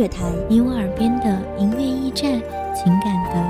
乐台，你我耳边的音乐驿站，情感的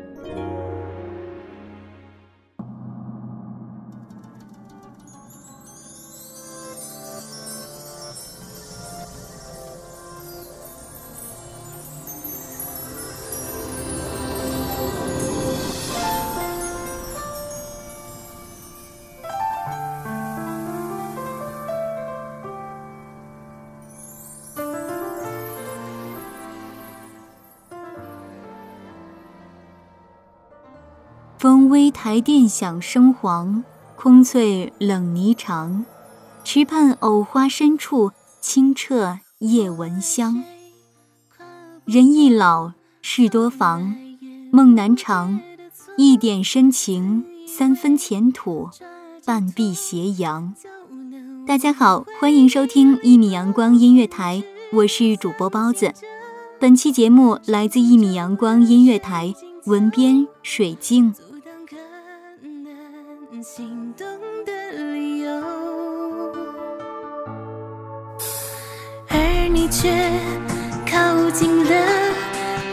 风微台殿响声黄，空翠冷霓裳。池畔藕花深处，清澈夜闻香。人易老，事多妨，梦难长。一点深情，三分浅土，半壁斜阳。大家好，欢迎收听一米阳光音乐台，我是主播包子。本期节目来自一米阳光音乐台，文编水心动的理由，而你却靠近了，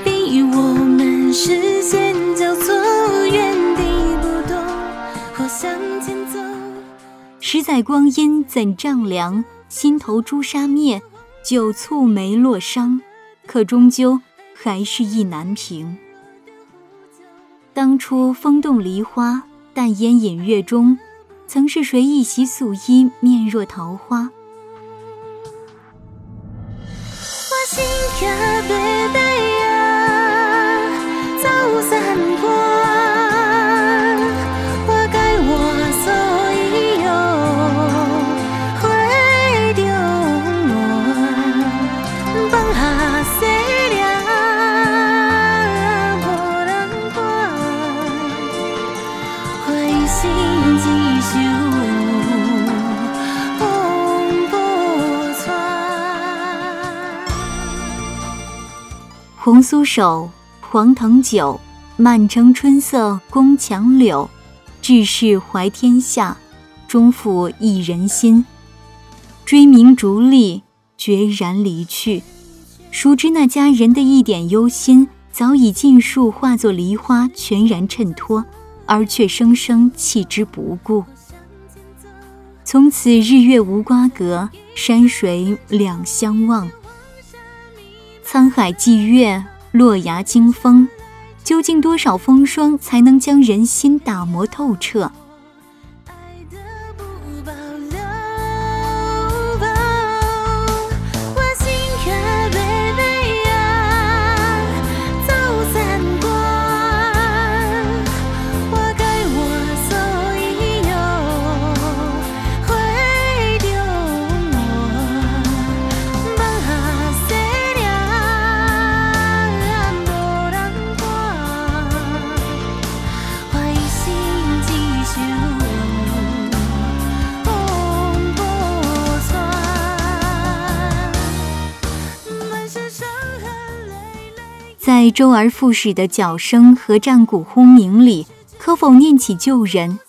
逼我们视线交错，原地不动或向前走。十载光阴怎丈量？心头朱砂灭，酒醋梅落伤，可终究还是意难平。当初风动梨花。淡烟隐月中，曾是谁一袭素衣，面若桃花？我心可对对啊，走散过，红酥手，黄藤酒，满城春色宫墙柳。志士怀天下，终负一人心。追名逐利，决然离去。熟知那佳人的一点忧心，早已尽数化作梨花，全然衬托。而却生生弃之不顾。从此日月无瓜葛，山水两相望。沧海寄月，落崖惊风，究竟多少风霜才能将人心打磨透彻？在周而复始的脚声和战鼓轰鸣里，可否念起旧人？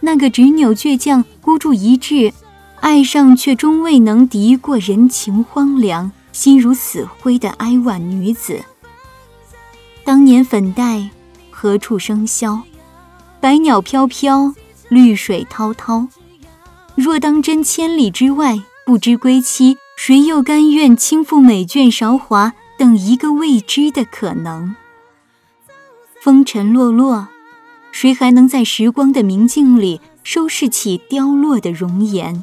那个执拗倔强、孤注一掷，爱上却终未能敌过人情荒凉、心如死灰的哀婉女子。当年粉黛何处生消？百鸟飘飘，绿水滔滔。若当真千里之外不知归期，谁又甘愿倾覆美眷韶华，等一个未知的可能？风尘落落。谁还能在时光的明镜里收拾起凋落的容颜？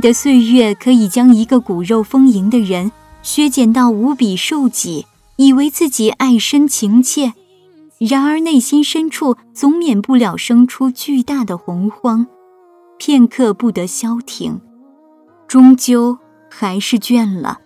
的岁月可以将一个骨肉丰盈的人削减到无比瘦己，以为自己爱深情切，然而内心深处总免不了生出巨大的洪荒，片刻不得消停，终究还是倦了。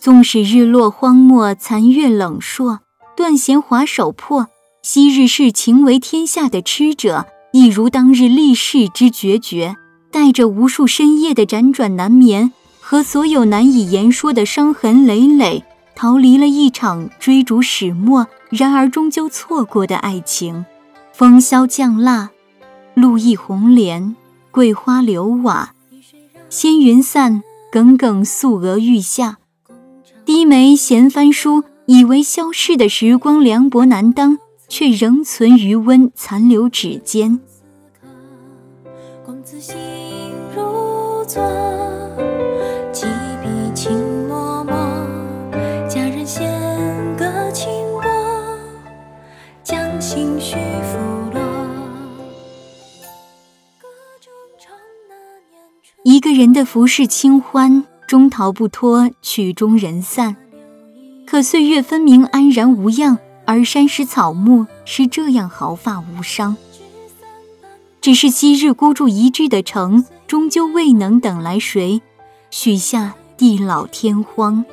纵使日落荒漠，残月冷烁，断弦华手破，昔日视情为天下的痴者，亦如当日立誓之决绝。带着无数深夜的辗转难眠和所有难以言说的伤痕累累，逃离了一场追逐始末，然而终究错过的爱情。风萧降蜡，露意红莲，桂花流瓦，仙云散，耿耿素娥欲下。低眉闲翻书，以为消逝的时光凉薄难当，却仍存余温残留指尖。一个人的浮世清欢，终逃不脱曲终人散。可岁月分明安然无恙，而山石草木是这样毫发无伤。只是昔日孤注一掷的城，终究未能等来谁，许下地老天荒。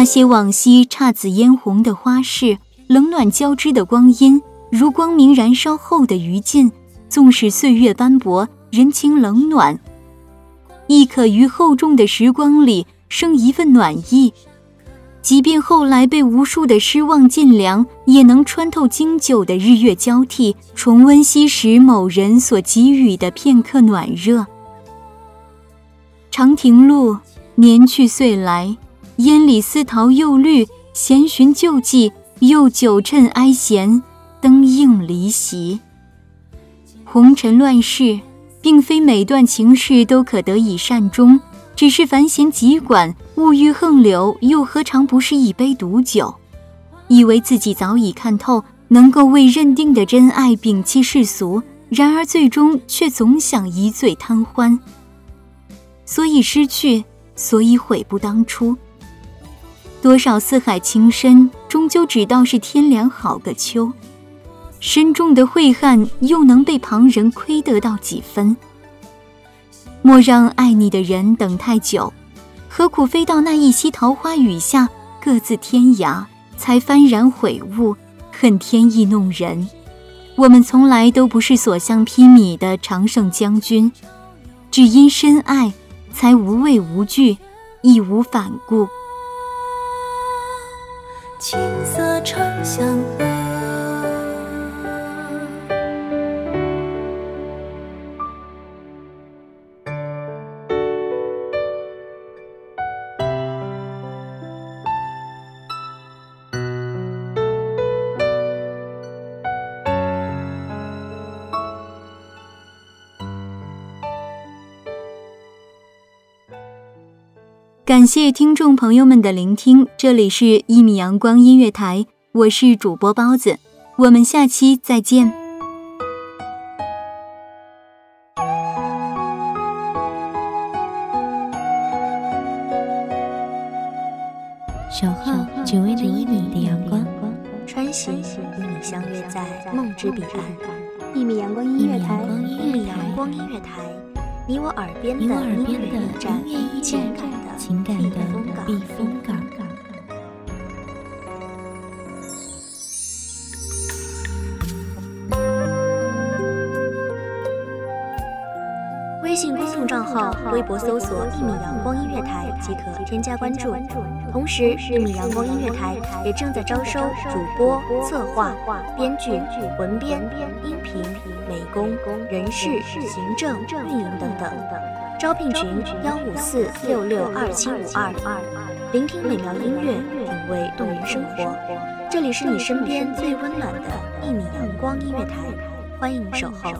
那些往昔姹紫嫣红的花事，冷暖交织的光阴，如光明燃烧后的余烬，纵使岁月斑驳，人情冷暖，亦可于厚重的时光里生一份暖意。即便后来被无数的失望尽凉，也能穿透经久的日月交替，重温昔时某人所给予的片刻暖热。长亭路，年去岁来。烟里丝桃又绿，闲寻旧迹，又酒趁哀弦，灯映离席。红尘乱世，并非每段情事都可得以善终，只是繁弦急管，物欲横流，又何尝不是一杯毒酒？以为自己早已看透，能够为认定的真爱摒弃世俗，然而最终却总想一醉贪欢。所以失去，所以悔不当初。多少四海情深，终究只道是天凉好个秋。深重的悔恨，又能被旁人窥得到几分？莫让爱你的人等太久，何苦非到那一夕桃花雨下，各自天涯，才幡然悔悟，恨天意弄人。我们从来都不是所向披靡的常胜将军，只因深爱，才无畏无惧，义无反顾。青色长相和。感谢听众朋友们的聆听，这里是《一米阳光音乐台》，我是主播包子，我们下期再见。小号只为那一米的阳光，穿行与你相约在梦之彼岸。一米阳光音乐台，一米阳光音乐台，你我耳边的音乐驿站，情感的情感的避风港。微信公众账号、微博搜索“一米阳光音乐台”即可添加关注。同时，一米阳光音乐台也正在招收主播、策划、编剧、文编、音频、美工、人事、行政、运营等等。招聘群：幺五四六六二七五二。聆听美妙音乐，品味动人生活。这里是你身边最温暖的一米阳光音乐台，欢迎守候。